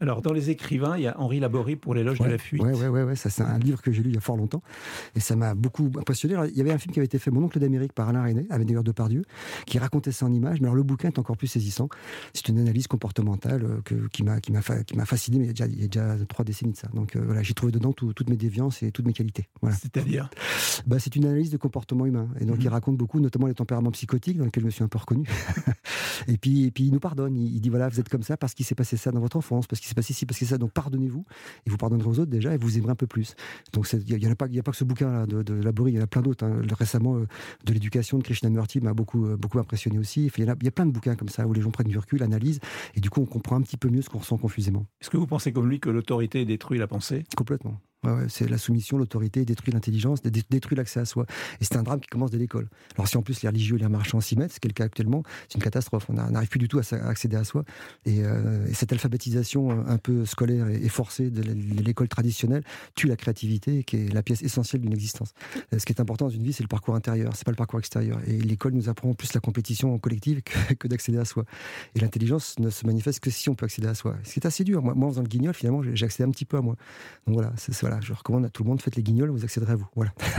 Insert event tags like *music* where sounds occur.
Alors, dans les écrivains, il y a Henri Laborie pour l'éloge de la fuite. Oui, ouais, ouais, ouais, ça c'est un livre que j'ai lu il y a fort longtemps et ça m'a beaucoup impressionné. il y avait un film qui avait été fait, Mon oncle d'Amérique, par Alain René, avec d'ailleurs Depardieu, qui racontait ça en images. Mais alors le bouquin est encore plus saisissant. C'est une analyse comportementale euh, que, qui m'a fasciné. Mais il y, a déjà, il y, a déjà, trois décennies de ça. Donc euh, voilà, j'ai trouvé dedans toutes mes déviances et toutes mes qualités. Voilà. C'est-à-dire? Bah, c'est une analyse de comportement humain et donc mhm. il raconte beaucoup, notamment les tempéraments psychotiques dans lesquels je me suis un peu reconnu. *laughs* et puis et puis il nous pardonne. Il, dit voilà, vous êtes comme ça parce qu'il s'est passé ça dans votre enfance, parce qu'il s'est passé ci, parce que ça. Donc pardonnez-vous et vous pardonnerez aux autres déjà et vous aimerez un peu plus. Donc il n'y a, pas, a pas que ce bouquin-là de, de Laborie, il y en a plein d'autres. Hein. Récemment, euh, de l'éducation de Krishnamurti m'a beaucoup, euh, beaucoup impressionné aussi. Il y, a, il y, a, plein de bouquins comme ça où les gens prennent du recul, analysent, et du coup on comprend un petit peu mieux ce qu'on ressent confusément. Est-ce que vous pensez comme lui que l'autorité détruit la pensée? Complètement c'est la soumission, l'autorité détruit l'intelligence, détruit l'accès à soi. Et c'est un drame qui commence dès l'école. Alors si en plus les religieux et les marchands s'y mettent, ce qui est le cas actuellement, c'est une catastrophe. On n'arrive plus du tout à, accéder à soi. Euh, et, cette alphabétisation euh, un peu scolaire et, forcée de l'école traditionnelle tue la créativité, qui est la pièce essentielle d'une existence. Euh, ce qui est important dans une vie, c'est le parcours intérieur, c'est pas le parcours extérieur. Et l'école nous apprend plus la compétition collective que, d'accéder à soi. Et l'intelligence ne se manifeste que si on peut accéder à soi. Ce qui est assez dur. Moi, en faisant le guignol, finalement, j'ai un petit peu à moi. Donc voilà, je recommande à tout le monde, faites les guignols, vous accéderez à vous. Voilà.